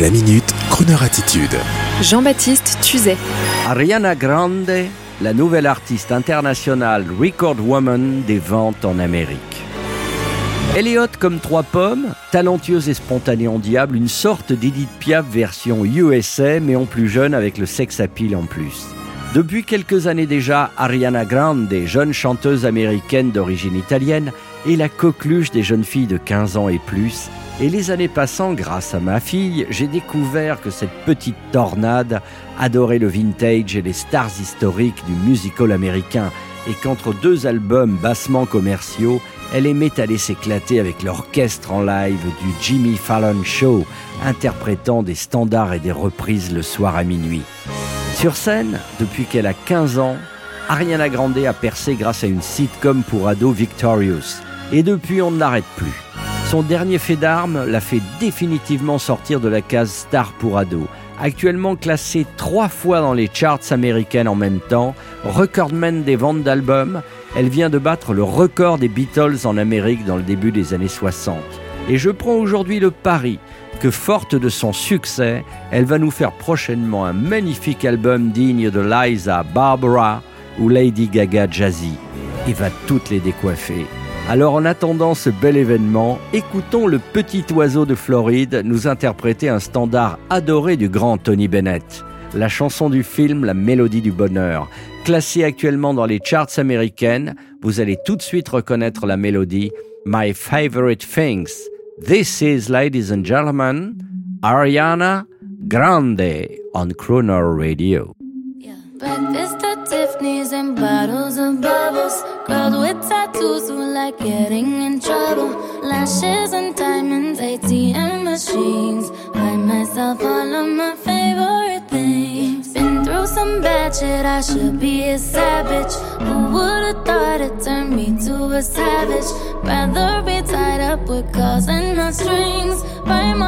La minute, Kroneur attitude. Jean-Baptiste Tuzet. Ariana Grande, la nouvelle artiste internationale record woman des ventes en Amérique. Elliot comme trois pommes, talentueuse et spontanée en diable, une sorte d'Edith Piaf version USA mais en plus jeune avec le sex appeal en plus. Depuis quelques années déjà, Ariana Grande, jeune chanteuse américaine d'origine italienne, est la coqueluche des jeunes filles de 15 ans et plus. Et les années passant, grâce à ma fille, j'ai découvert que cette petite tornade adorait le vintage et les stars historiques du musical américain et qu'entre deux albums bassement commerciaux, elle aimait aller s'éclater avec l'orchestre en live du Jimmy Fallon Show, interprétant des standards et des reprises le soir à minuit. Sur scène, depuis qu'elle a 15 ans, Ariana Grande a percé grâce à une sitcom pour ados Victorious. Et depuis, on ne l'arrête plus. Son dernier fait d'armes l'a fait définitivement sortir de la case star pour ados. Actuellement classée trois fois dans les charts américaines en même temps, recordman des ventes d'albums, elle vient de battre le record des Beatles en Amérique dans le début des années 60. Et je prends aujourd'hui le pari que forte de son succès, elle va nous faire prochainement un magnifique album digne de Liza, Barbara ou Lady Gaga Jazzy. Il va toutes les décoiffer. Alors en attendant ce bel événement, écoutons le petit oiseau de Floride nous interpréter un standard adoré du grand Tony Bennett. La chanson du film La Mélodie du Bonheur. Classée actuellement dans les charts américaines, vous allez tout de suite reconnaître la mélodie My Favorite Things. This is, ladies and gentlemen, Ariana Grande on Crooner Radio. Tattoos who like getting in trouble. Lashes and diamonds, ATM machines. Buy myself all of my favorite things. Been through some bad shit, I should be a savage. Who would've thought it turned me to a savage? Rather be tied up with calls and not strings. Write my